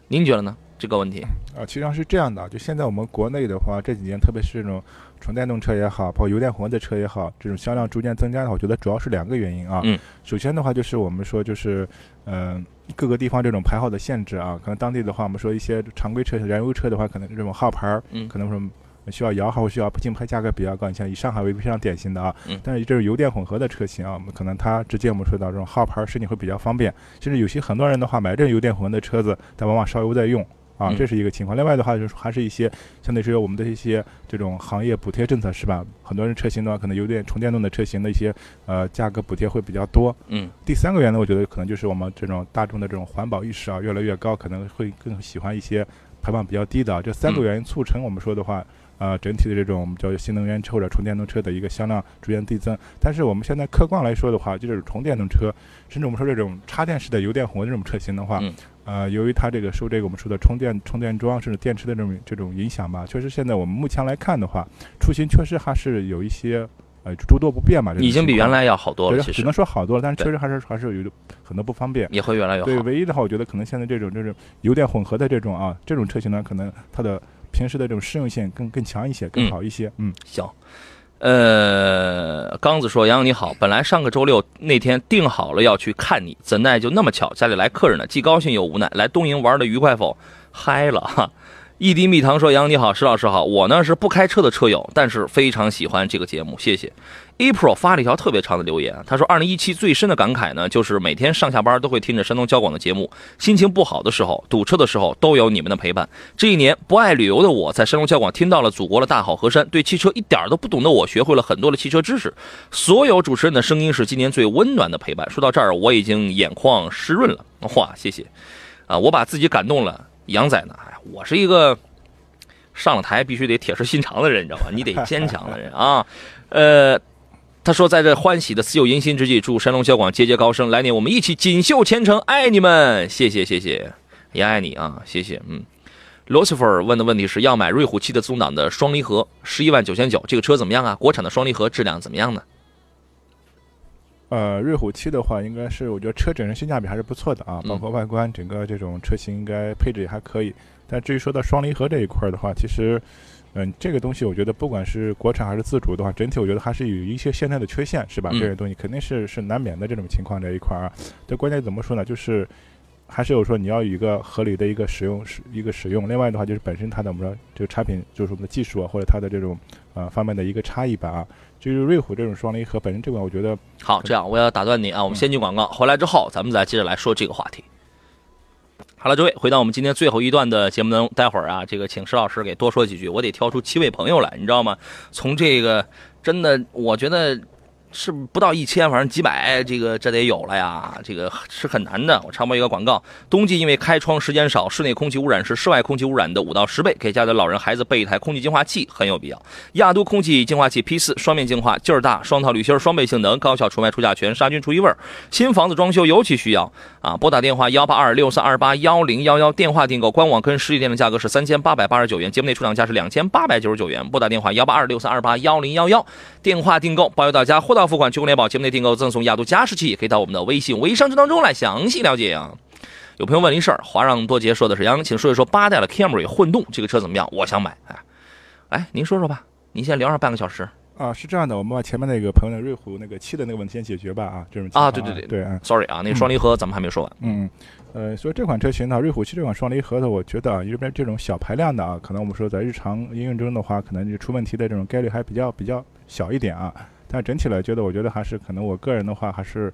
Speaker 1: 您觉得呢？这个问题？
Speaker 2: 啊，其实上是这样的，就现在我们国内的话，这几年特别是这种纯电动车也好，包括油电混合的车也好，这种销量逐渐增加的话，我觉得主要是两个原因啊。
Speaker 1: 嗯。
Speaker 2: 首先的话，就是我们说就是，嗯、各个地方这种牌号的限制啊，可能当地的话，我们说一些常规车、燃油车的话，可能这种号牌儿，
Speaker 1: 嗯
Speaker 2: 可能说需要摇号或需要竞拍，价格比较高。你像以上海为非常典型的啊，
Speaker 1: 嗯
Speaker 2: 但是这种油电混合的车型啊，我们可能它直接我们说到这种号牌儿申请会比较方便，甚至有些很多人的话买这种油电混合的车子，但往往烧油在用。啊，
Speaker 1: 嗯
Speaker 2: 这是一个情况。另外的话，就是还是一些相对是我们的一些这种行业补贴政策是吧？很多人车型的话，可能有点纯电动的车型的一些呃价格补贴会比较多。
Speaker 1: 嗯
Speaker 2: 第三个原因呢，我觉得可能就是我们这种大众的这种环保意识啊越来越高，可能会更喜欢一些排放比较低的啊。这三个
Speaker 1: 嗯
Speaker 2: 原因促成我们说的话，呃整体的这种我们叫新能源车或者纯电动车的一个销量逐渐递增。但是我们现在客观来说的话，就是纯电动车，甚至我们说这种插电式的油电混合这种车型的话，
Speaker 1: 嗯
Speaker 2: 呃，由于它这个受这个我们说的充电充电桩甚至电池的这种这种影响吧，确实现在我们目前来看的话，出行确实还是有一些呃诸多不便嘛。这种
Speaker 1: 已经比原来要好多了，其实
Speaker 2: 只能说好多了，但是确实还是还是有很多不方便。
Speaker 1: 也会越来越
Speaker 2: 对，唯一的话，我觉得可能现在这种这种油电混合的这种啊这种车型呢，可能它的平时的这种适用性更更强一些，更
Speaker 1: 嗯
Speaker 2: 好一些。嗯，
Speaker 1: 行，呃，刚子说：“杨洋你好，本来上个周六那天定好了要去看你，怎奈就那么巧，家里来客人了，既高兴又无奈。来东营玩的愉快否？嗨了哈。”一滴蜜糖说：“杨你好，石老师好，我呢是不开车的车友，但是非常喜欢这个节目，谢谢。” April 发了一条特别长的留言，他说：“二零一七最深的感慨呢，就是每天上下班都会听着山东交广的节目，心情不好的时候、堵车的时候都有你们的陪伴。这一年不爱旅游的我在山东交广听到了祖国的大好河山，对汽车一点都不懂的我学会了很多的汽车知识。所有主持人的声音是今年最温暖的陪伴。说到这儿，我已经眼眶湿润了。哇，谢谢啊！我把自己感动了。杨仔呢？哎，我是一个上了台必须得铁石心肠的人，你知道吧？你得坚强的人啊。呃，他说，在这欢喜的辞旧迎新之际，祝山东交广节节高升，来年我们一起锦绣前程，爱你们！谢谢，谢谢，也爱你啊，谢谢。嗯。罗斯菲尔问的问题是要买瑞虎七的自动挡的双离合，十一万九千九，这个车怎么样啊？国产的双离合质量怎么样呢？
Speaker 2: 呃，瑞虎七的话，应该是我觉得车整人性价比还是不错的啊，
Speaker 1: 嗯
Speaker 2: 包括外观，整个这种车型应该配置也还可以。但至于说到双离合这一块儿的话，其实，嗯、这个东西我觉得不管是国产还是自主的话，整体我觉得还是有一些现在的缺陷，是吧？
Speaker 1: 嗯
Speaker 2: 这些东西肯定是是难免的这种情况这一块儿啊。这关键怎么说呢？就是还是有说你要有一个合理的一个使用使一个使用，另外的话就是本身它的我们说这个产品就是我们的技术啊，或者它的这种呃方面的一个差异吧啊。至于瑞虎这种双离合本身这款，我觉得
Speaker 1: 好，这样我要打断你啊，我们先进广告，回来之后咱们再接着来说这个话题。好了，诸位，回到我们今天最后一段的节目当中，待会儿啊，这个请石老师给多说几句，我得挑出七位朋友来，你知道吗？从这个真的，我觉得是不到一千，反正几百，这个这得有了呀，这个是很难的。我插播一个广告：冬季因为开窗时间少，室内空气污染是室外空气污染的五到十倍，给家里的老人孩子备一台空气净化器很有必要。亚都空气净化器 P 四双面净化，劲儿大，双套滤芯，双倍性能，高效除霾除甲醛，杀菌除异味儿。新房子装修尤其需要啊！拨打电话幺八二六三二八幺零幺幺，电话订购，官网跟实体店的价格是三千八百八十九元，节目内出厂价是两千八百九十九元。拨打电话幺八二六三二八幺零幺幺，电话订购，包邮到家，货到付款，全国联保。节目内订购赠送亚都加湿器，可以到我们的微信微商城当中来详细了解啊。有朋友问了一事儿，华让多杰说的是杨，请说一说八代的 Camry 混动这个车怎么样？我想买，哎，哎，您说说吧，您先聊上半个小时。
Speaker 2: 啊，是这样的，我们把前面那个朋友的瑞虎那个七的那个问题先解决吧啊，这种
Speaker 1: 啊对对对
Speaker 2: 对啊
Speaker 1: ，Sorry 啊，那个双离合咱们还没说完。
Speaker 2: 嗯，呃，所以这款车型呢，瑞虎七这款双离合的，我觉得啊，因为这种小排量的啊，可能我们说在日常应用中的话，可能就出问题的这种概率还比较比较小一点啊。但整体来觉得，我觉得还是可能我个人的话，还是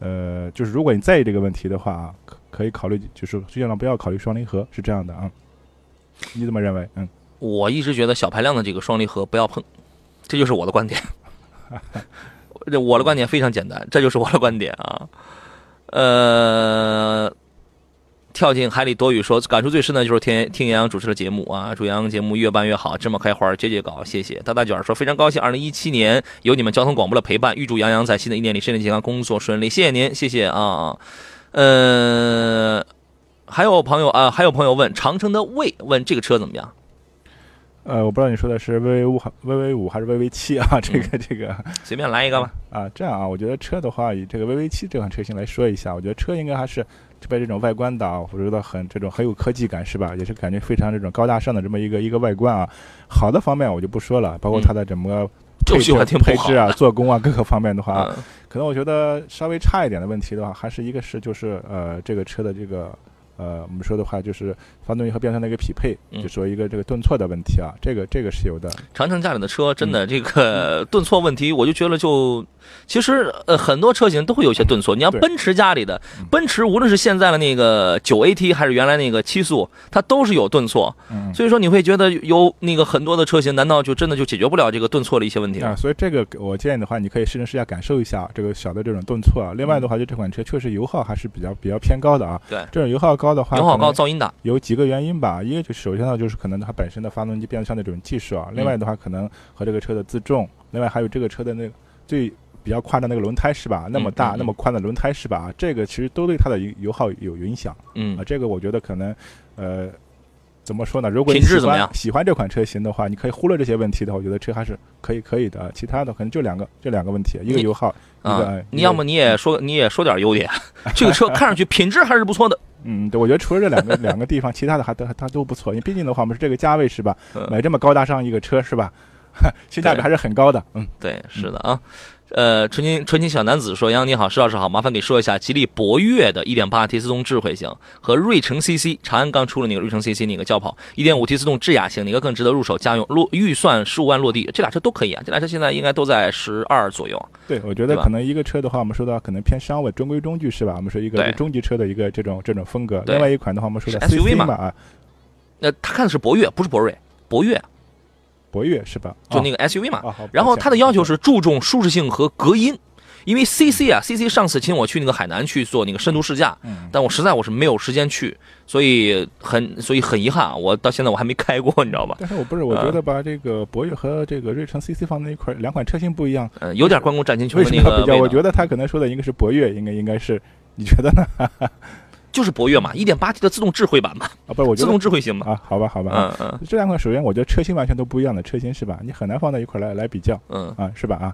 Speaker 2: 呃，就是如果你在意这个问题的话啊，可可以考虑，就是尽量不要考虑双离合，是这样的啊。你怎么认为？嗯，
Speaker 1: 我一直觉得小排量的这个双离合不要碰，这就是我的观点。(laughs) 这我的观点非常简单，这就是我的观点啊。呃，跳进海里躲雨说，感触最深的就是听听杨洋主持的节目啊，祝杨洋节目越办越好，芝麻开花节节高，谢谢大大卷儿说非常高兴，二零一七年有你们交通广播的陪伴，预祝杨洋在新的一年里身体健康，工作顺利，谢谢您，谢谢啊。呃，还有朋友啊、还有朋友问长城的魏问这个车怎么样？
Speaker 2: 呃，我不知道你说的是 VV 五、VV 五还是 VV 七啊？这个这个。
Speaker 1: 随便来一个吧。
Speaker 2: 啊，这样啊，我觉得车的话，以这个 VV 七这款车型来说一下，我觉得车应该还是特别这种外观的啊，我觉得很这种很有科技感，是吧？也是感觉非常这种高大上的这么一个一个外观啊。好的方面我就不说了，包括它的整个 (laughs) 配置、啊、做工啊 (laughs) 各个方面的话，
Speaker 1: 嗯
Speaker 2: 可能我觉得稍微差一点的问题的话，还是一个是就是呃这个车的这个。呃，我们说的话就是发动机和变速箱的一个匹配，
Speaker 1: 嗯
Speaker 2: 就说一个这个顿挫的问题啊，这个这个是有的。
Speaker 1: 长城家里的车真的这个顿挫问题，我就觉得就其实呃很多车型都会有一些顿挫。你像奔驰家里的
Speaker 2: 嗯
Speaker 1: 奔驰，无论是现在的那个九 AT 还是原来那个七速，它都是有顿挫。
Speaker 2: 嗯，
Speaker 1: 所以说你会觉得有那个很多的车型，难道就真的就解决不了这个顿挫的一些问题
Speaker 2: 啊，所以这个我建议的话，你可以试乘试驾感受一下这个小的这种顿挫啊。另外的话，就这款车确实油耗还是比较比较偏高的啊。
Speaker 1: 对
Speaker 2: 这种油耗高的话，
Speaker 1: 油耗高，噪音大。
Speaker 2: 有几个原因吧，一个就首先呢，就是可能它本身的发动机变速箱的这种技术啊，另外的话可能和这个车的自重，另外还有这个车的那个最比较宽的那个轮胎是吧？那么大、
Speaker 1: 嗯嗯
Speaker 2: 那么宽的轮胎是吧？这个其实都对它的油油耗有影响
Speaker 1: 嗯
Speaker 2: 啊。这个我觉得可能呃。怎么说呢？如果你喜
Speaker 1: 品质怎么样
Speaker 2: 欢喜欢这款车型的话，你可以忽略这些问题的话，我觉得车还是可以可以的。其他的可能就两个这两个问题，一个油耗，一个、
Speaker 1: 啊，
Speaker 2: 一个
Speaker 1: 你要么你也说你也说点优点，(laughs) 这个车看上去品质还是不错的。
Speaker 2: 嗯，对，我觉得除了这两个两个地方，其他的还都还它都不错。因为毕竟的话，我们是这个价位是吧？
Speaker 1: 嗯
Speaker 2: 买这么高大上一个车是吧？(laughs) 性价比还是很高的。嗯，
Speaker 1: 对，是的啊。呃，纯情纯情小男子说：“杨你好，石老师好，麻烦给说一下吉利博越的 1.8T 自动智慧型和瑞城 CC，长安刚出了那个瑞城 CC 那个轿跑 1.5T 自动智雅型，哪个更值得入手家用？落预算十五万落地，这俩车都可以啊，这俩车现在应该都在十二左右。
Speaker 2: 对，我觉得可能一个车的话，我们说到可能偏商务、中规中矩是吧？我们说一个
Speaker 1: 对
Speaker 2: 中级车的一个这种这种风格。另外一款的话，我们说的
Speaker 1: SUV 嘛
Speaker 2: 嘛啊，
Speaker 1: 那、他看的是博越，不是博瑞，博越
Speaker 2: 博越是吧？
Speaker 1: 就那个 SUV 嘛。然后它的要求是注重舒适性和隔音，因为 CC 啊，CC 上次请我去那个海南去做那个深度试驾，
Speaker 2: 嗯
Speaker 1: 但我实在我是没有时间去，所以很所以很遗憾啊，我到现在我还没开过，你知道吧？
Speaker 2: 但是我不是，我
Speaker 1: 呃
Speaker 2: 觉得吧，这个博越和这个瑞城 CC 放在一块，两款车型不一样。
Speaker 1: 嗯，有点关公战秦琼
Speaker 2: 为
Speaker 1: 的
Speaker 2: 什么要比较？
Speaker 1: 那个味道
Speaker 2: 我觉得他可能说的应该是博越，应该应该是，你觉得呢？
Speaker 1: 就是博越嘛，一点八 T 的自动智慧版嘛，
Speaker 2: 啊，不是，我觉得自
Speaker 1: 动智慧型嘛。
Speaker 2: 啊，好吧，好吧，啊
Speaker 1: 嗯嗯
Speaker 2: 这两款首先我觉得车型完全都不一样的车型是吧？你很难放在一块来来比较
Speaker 1: 嗯，
Speaker 2: 啊，是吧？啊，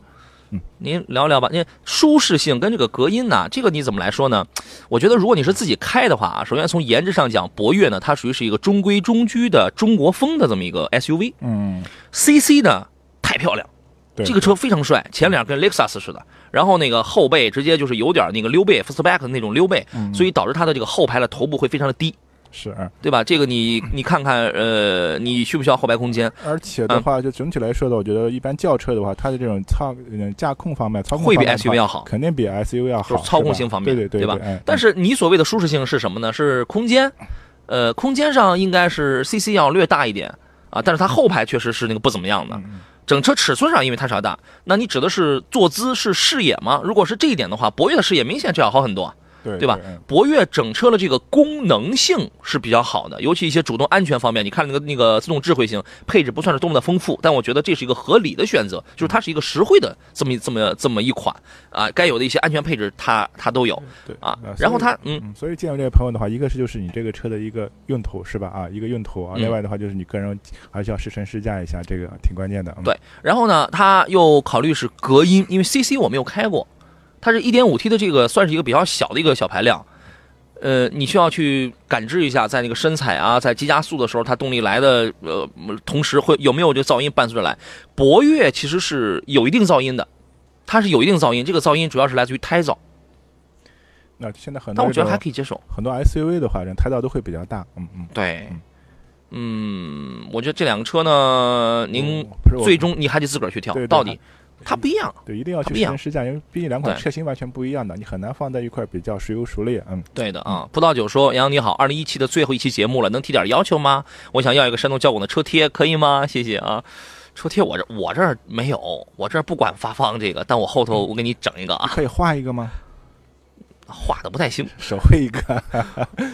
Speaker 2: 嗯
Speaker 1: 您聊聊吧。您舒适性跟这个隔音呢，这个你怎么来说呢？我觉得如果你是自己开的话啊，首先从颜值上讲，博越呢它属于是一个中规中矩的中国风的这么一个 SUV。
Speaker 2: 嗯
Speaker 1: ，CC 呢太漂亮，
Speaker 2: 对，
Speaker 1: 这个车非常帅，前脸跟 Lexus 似的，然后那个后背直接就是有点那个溜背 fastback 的那种溜背，
Speaker 2: 嗯。
Speaker 1: 所以导致它的这个后排的头部会非常的低，
Speaker 2: 是，啊
Speaker 1: 对吧？这个你你看看，呃，你需不需要后排空间？
Speaker 2: 而且
Speaker 1: 嗯
Speaker 2: 的话，就整体来说的，我觉得一般轿车的话，它的这种操嗯驾控方面，操控
Speaker 1: 会比 SUV 要好。
Speaker 2: 肯定比 SUV 要好，
Speaker 1: 就是操控性方面
Speaker 2: 对对对
Speaker 1: 对吧？但是你所谓的舒适性是什么呢？是空间，呃，空间上应该是 CC 要略大一点啊，但是它后排确实是那个不怎么样的。整车尺寸上，因为它是要大，那你指的是坐姿是视野吗？如果是这一点的话，博越的视野明显就要好很多。
Speaker 2: 对
Speaker 1: 对吧
Speaker 2: 嗯
Speaker 1: 博越整车的这个功能性是比较好的，尤其一些主动安全方面，你看那个那个自动智慧型配置不算是多么的丰富，但我觉得这是一个合理的选择，就是它是一个实惠的这么一这么这么一款啊，该有的一些安全配置它它都有
Speaker 2: 对
Speaker 1: 啊
Speaker 2: 呃。
Speaker 1: 然后它嗯
Speaker 2: 嗯，所以见到这个朋友的话，一个是就是你这个车的一个用途是吧？啊，一个用途啊，
Speaker 1: 嗯
Speaker 2: 另外的话就是你个人还是要试乘试驾一下，这个挺关键的。嗯
Speaker 1: 对，然后呢，它又考虑是隔音，因为 CC 我没有开过，它是一点五 T 的这个算是一个比较小的一个小排量，呃，你需要去感知一下，在那个深踩啊，在急加速的时候，它动力来的呃，同时会有没有这个噪音伴随着来。博越其实是有一定噪音的，它是有一定噪音，这个噪音主要是来自于胎噪，
Speaker 2: 那现在很多
Speaker 1: 但我觉得还可以接受。
Speaker 2: 很多 SUV 的话，人胎噪都会比较大。嗯嗯。
Speaker 1: 对
Speaker 2: 嗯，
Speaker 1: 嗯，我觉得这两个车呢，您最终你还得自个儿去挑到底它不一样。
Speaker 2: 对一定要去试驾，因为毕竟两款车型完全不一样的，你很难放在一块比较孰优孰劣。嗯，
Speaker 1: 对的啊，葡萄酒说：“杨洋你好，二零一七的最后一期节目了，能提点要求吗？我想要一个山东交广的车贴，可以吗？谢谢啊。车贴我这我这儿没有，我这儿不管发放这个，但我后头我给你整一个啊，
Speaker 2: 可以画一个吗？(laughs)
Speaker 1: 画的不太行，
Speaker 2: 手绘一个。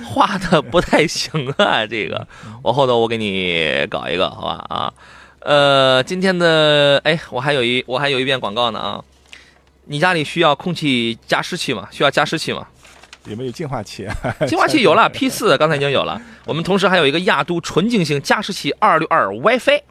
Speaker 1: 画的不太行啊，这个我后头我给你搞一个，好吧啊。呃，今天的哎，我还有一我还有一遍广告呢啊。你家里需要空气加湿器吗？需要加湿器吗？
Speaker 2: 有没有净化器？(laughs)
Speaker 1: 净化器有了，P 四刚才已经有了。我们同时还有一个亚都纯净型加湿器二六二 WiFi，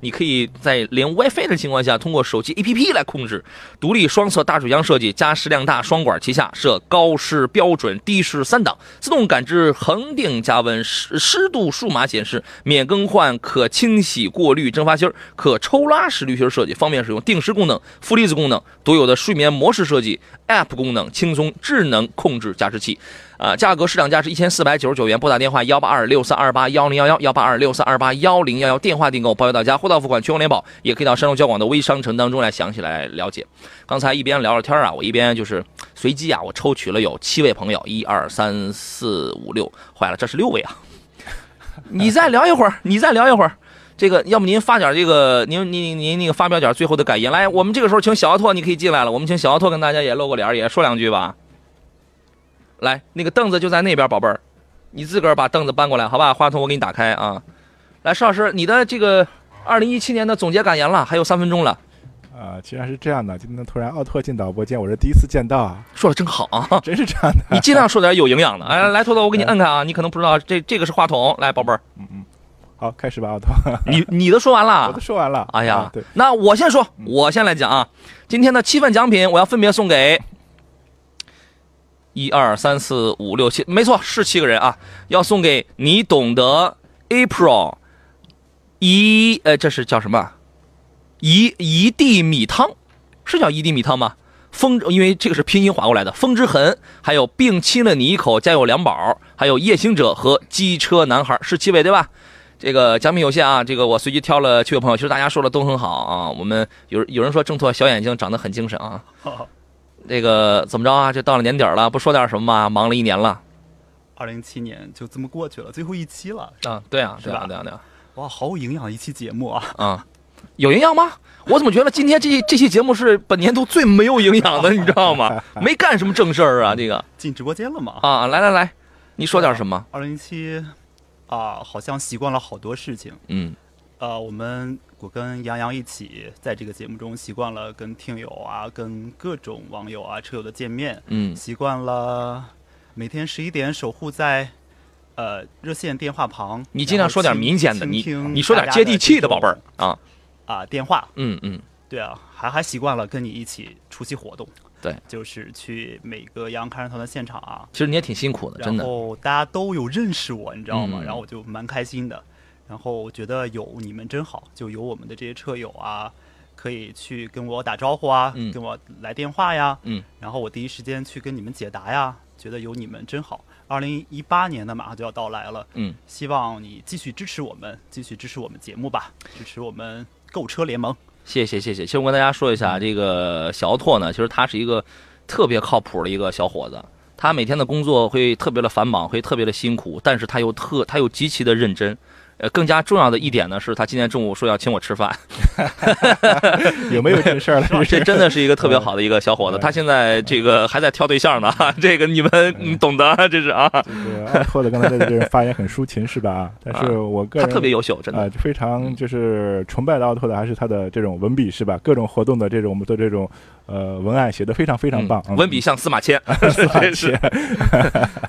Speaker 1: 你可以在连 WiFi 的情况下，通过手机 APP 来控制。独立双侧大水箱设计，加湿量大双管齐下，设高湿标准、低湿三档，自动感知恒定加温，湿湿度数码显示，免更换，可清洗过滤蒸发芯儿，可抽拉式滤芯设计，方便使用。定时功能、负离子功能，独有的睡眠模式设计，App 功能，轻松智能控制加湿器。啊，价格市场价是一千四百九十九元，拨打电话幺八二六三二八幺零幺幺幺八二六三二八幺零幺幺，电话订购包邮到家，货到付款，全国联保，也可以到山东交广的微商城当中来详细来了解。刚才一边聊着天啊，我一边就是随机啊，我抽取了有七位朋友，一二三四五六，坏了，这是六位啊！你再聊一会儿，你再聊一会儿。这个，要不您发点这个，您您您那个发表点最后的感言来。我们这个时候请小奥拓，你可以进来了。我们请小奥拓跟大家也露个脸，也说两句吧。来，那个凳子就在那边，宝贝儿。你自个儿把凳子搬过来，好吧？话筒我给你打开啊。来，石老师，你的这个二零一七年的总结感言了，还有三分钟了，
Speaker 2: 啊，既然是这样的，今天突然奥拓进导播间，我是第一次见到啊，
Speaker 1: 说的真好啊！
Speaker 2: 真是这样的。(laughs)
Speaker 1: 你尽量说点有营养的。哎，来，托托，我给你摁开啊！你可能不知道，这这个是话筒。来，宝贝儿，
Speaker 2: 好，开始吧，奥拓。(laughs)
Speaker 1: 你你的说完了
Speaker 2: 我都。说完了。
Speaker 1: 哎呀，
Speaker 2: 啊对，
Speaker 1: 那我先说，我先来讲啊。今天的七份奖品，我要分别送给一二三四五六七，没错，是七个人啊。要送给你懂得 April 一呃，这是叫什么？一一地米汤，是叫一地米汤吗？风，因为这个是拼音划过来的。风之痕，还有并亲了你一口，家有两宝，还有夜行者和机车男孩，是七位对吧？这个奖品有限啊，这个我随机挑了七位朋友，其实大家说的都很好啊。我们有有人说郑拓小眼睛长得很精神啊，这个怎么着啊？这到了年底了，不说点什么吗？忙了一年了
Speaker 5: 二零一七年就这么过去了，最后一期了，
Speaker 1: 啊，对啊，对啊，对啊，对啊，
Speaker 5: 哇，好有营养一期节目啊！
Speaker 1: 啊，有营养吗？我怎么觉得今天这这期节目是本年度最没有营养的，(laughs) 你知道吗？没干什么正事儿啊，这个
Speaker 5: 进直播间了吗？
Speaker 1: 啊，来来来，你说点什么？
Speaker 5: 二零一七啊，好像习惯了好多事情。
Speaker 1: 嗯
Speaker 5: 呃，我们我跟杨洋一起在这个节目中习惯了跟听友啊、跟各种网友啊、车友的见面，
Speaker 1: 嗯
Speaker 5: 习惯了每天十一点守护在呃热线电话旁。
Speaker 1: 你尽量说点民间的，你
Speaker 5: 倾听
Speaker 1: 你说点接地气的，宝贝儿啊，
Speaker 5: 啊，电话。
Speaker 1: 嗯嗯
Speaker 5: 对啊，还还习惯了跟你一起出席活动。
Speaker 1: 对，
Speaker 5: 就是去每个杨洋看人团的现场啊，
Speaker 1: 其实你也挺辛苦的，真
Speaker 5: 然。后大家都有认识我，你知道吗？
Speaker 1: 嗯
Speaker 5: 然后我就蛮开心的，然后我觉得有你们真好，就有我们的这些车友啊，可以去跟我打招呼啊，
Speaker 1: 嗯
Speaker 5: 跟我来电话呀，
Speaker 1: 嗯，
Speaker 5: 然后我第一时间去跟你们解答呀，觉得有你们真好。二零一八年呢，马上就要到来了，
Speaker 1: 嗯，
Speaker 5: 希望你继续支持我们，继续支持我们节目吧，支持我们购车联盟。
Speaker 1: 谢谢谢谢。其实我跟大家说一下，这个小奥拓呢，其实他是一个特别靠谱的一个小伙子。他每天的工作会特别的繁忙，会特别的辛苦，但是他又特他又极其的认真。呃，更加重要的一点呢，是他今天中午说要请我吃饭 (laughs) (laughs)
Speaker 2: 有没有这个事儿了？
Speaker 1: 这真的是一个特别好的一个小伙子。他现在这个还在挑对象呢，(laughs) 这个你们你懂得，这是啊，
Speaker 2: 这个奥拓的刚才在这人发言很抒情是吧？但是我个人他
Speaker 1: 特别优秀，真
Speaker 2: 啊、
Speaker 1: 的。
Speaker 2: 就非常就是崇拜的奥拓的还是他的这种文笔是吧？各种活动的这种我们的这种呃文案写的非常非常棒，
Speaker 1: 嗯文笔像司马迁，
Speaker 2: 是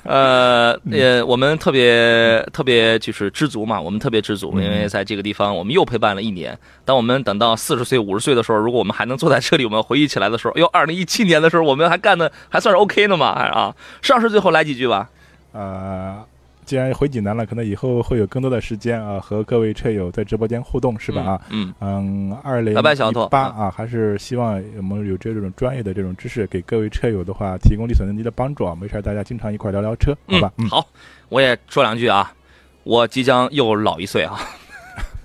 Speaker 1: 呃也，我们特别特别就是知足嘛，我们特别知足，因为在这个地方我们又陪伴了一年。当我们等到四十岁、五十岁的时候，如果我们还能坐在这里，我们回忆起来的时候，哟，二零一七年的时候，我们还干的还算是 OK 的嘛，还啊。上市最后来几句吧。
Speaker 2: 呃，既然回济南了，可能以后会有更多的时间啊，和各位车友在直播间互动，是吧？啊，
Speaker 1: 嗯，
Speaker 2: 嗯，二零
Speaker 1: 拜拜小拓
Speaker 2: 八啊，还是希望我们有这种专业的这种知识，给各位车友的话提供力所能及的帮助啊。没事，大家经常一块聊聊车，好吧？
Speaker 1: 嗯，好，我也说两句啊，我即将又老一岁啊。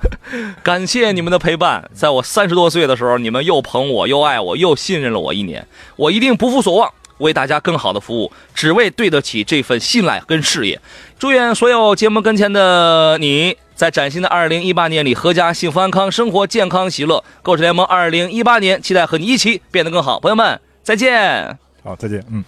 Speaker 1: (laughs) 感谢你们的陪伴，在我三十多岁的时候，你们又捧我，又爱我，又信任了我一年，我一定不负所望，为大家更好的服务，只为对得起这份信赖跟事业。祝愿所有节目跟前的你，在崭新的二零一八年里，阖家幸福安康，生活健康喜乐。购车联盟二零一八年，期待和你一起变得更好，朋友们，再见。
Speaker 2: 好，再见，嗯。